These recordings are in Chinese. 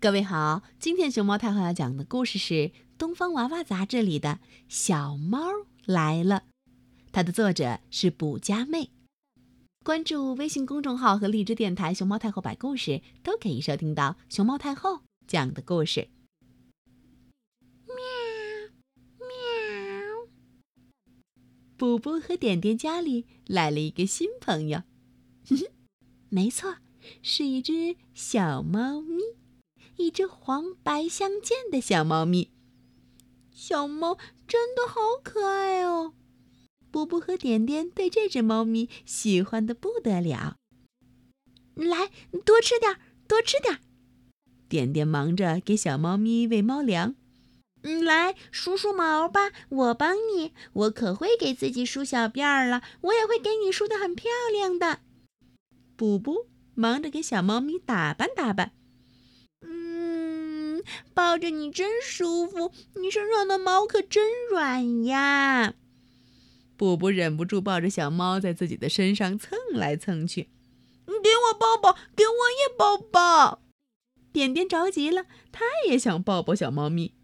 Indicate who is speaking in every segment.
Speaker 1: 各位好，今天熊猫太后要讲的故事是《东方娃娃》杂志里的《小猫来了》，它的作者是卜佳妹。关注微信公众号和荔枝电台“熊猫太后摆故事”，都可以收听到熊猫太后讲的故事。喵喵，补补和点点家里来了一个新朋友，哼哼，没错，是一只小猫咪。一只黄白相间的小猫咪，小猫真的好可爱哦！布布和点点对这只猫咪喜欢的不得了。来，多吃点，多吃点。点点忙着给小猫咪喂猫粮。
Speaker 2: 来梳梳毛吧，我帮你。我可会给自己梳小辫儿了，我也会给你梳的很漂亮的。
Speaker 1: 布布忙着给小猫咪打扮打扮。
Speaker 2: 抱着你真舒服，你身上的毛可真软呀！
Speaker 1: 布布忍不住抱着小猫在自己的身上蹭来蹭去。
Speaker 2: 你给我抱抱，给我也抱抱！
Speaker 1: 点点着急了，他也想抱抱小猫咪。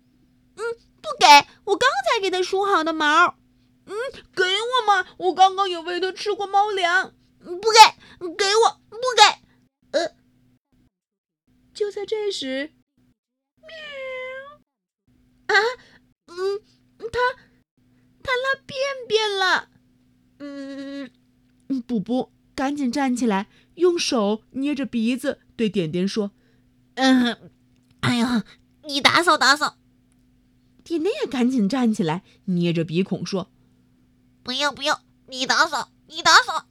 Speaker 2: 嗯，不给我刚才给它梳好的毛。嗯，给我嘛，我刚刚也喂它吃过猫粮。不给，给我，不给。呃，
Speaker 1: 就在这时。
Speaker 2: 喵啊，嗯，他他拉便便了，
Speaker 1: 嗯，布布赶紧站起来，用手捏着鼻子对点点说：“
Speaker 2: 嗯，哎呀，你打扫打扫。”
Speaker 1: 点点也赶紧站起来，捏着鼻孔说：“
Speaker 2: 不要不要，你打扫，你打扫。”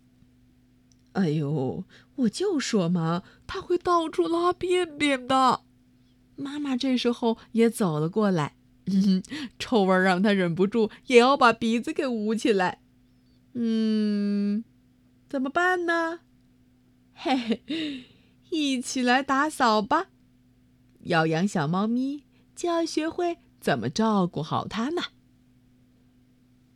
Speaker 1: 哎呦，我就说嘛，他会到处拉便便的。妈妈这时候也走了过来。嗯，臭味让他忍不住也要把鼻子给捂起来。嗯，怎么办呢？嘿嘿，一起来打扫吧。要养小猫咪，就要学会怎么照顾好它呢。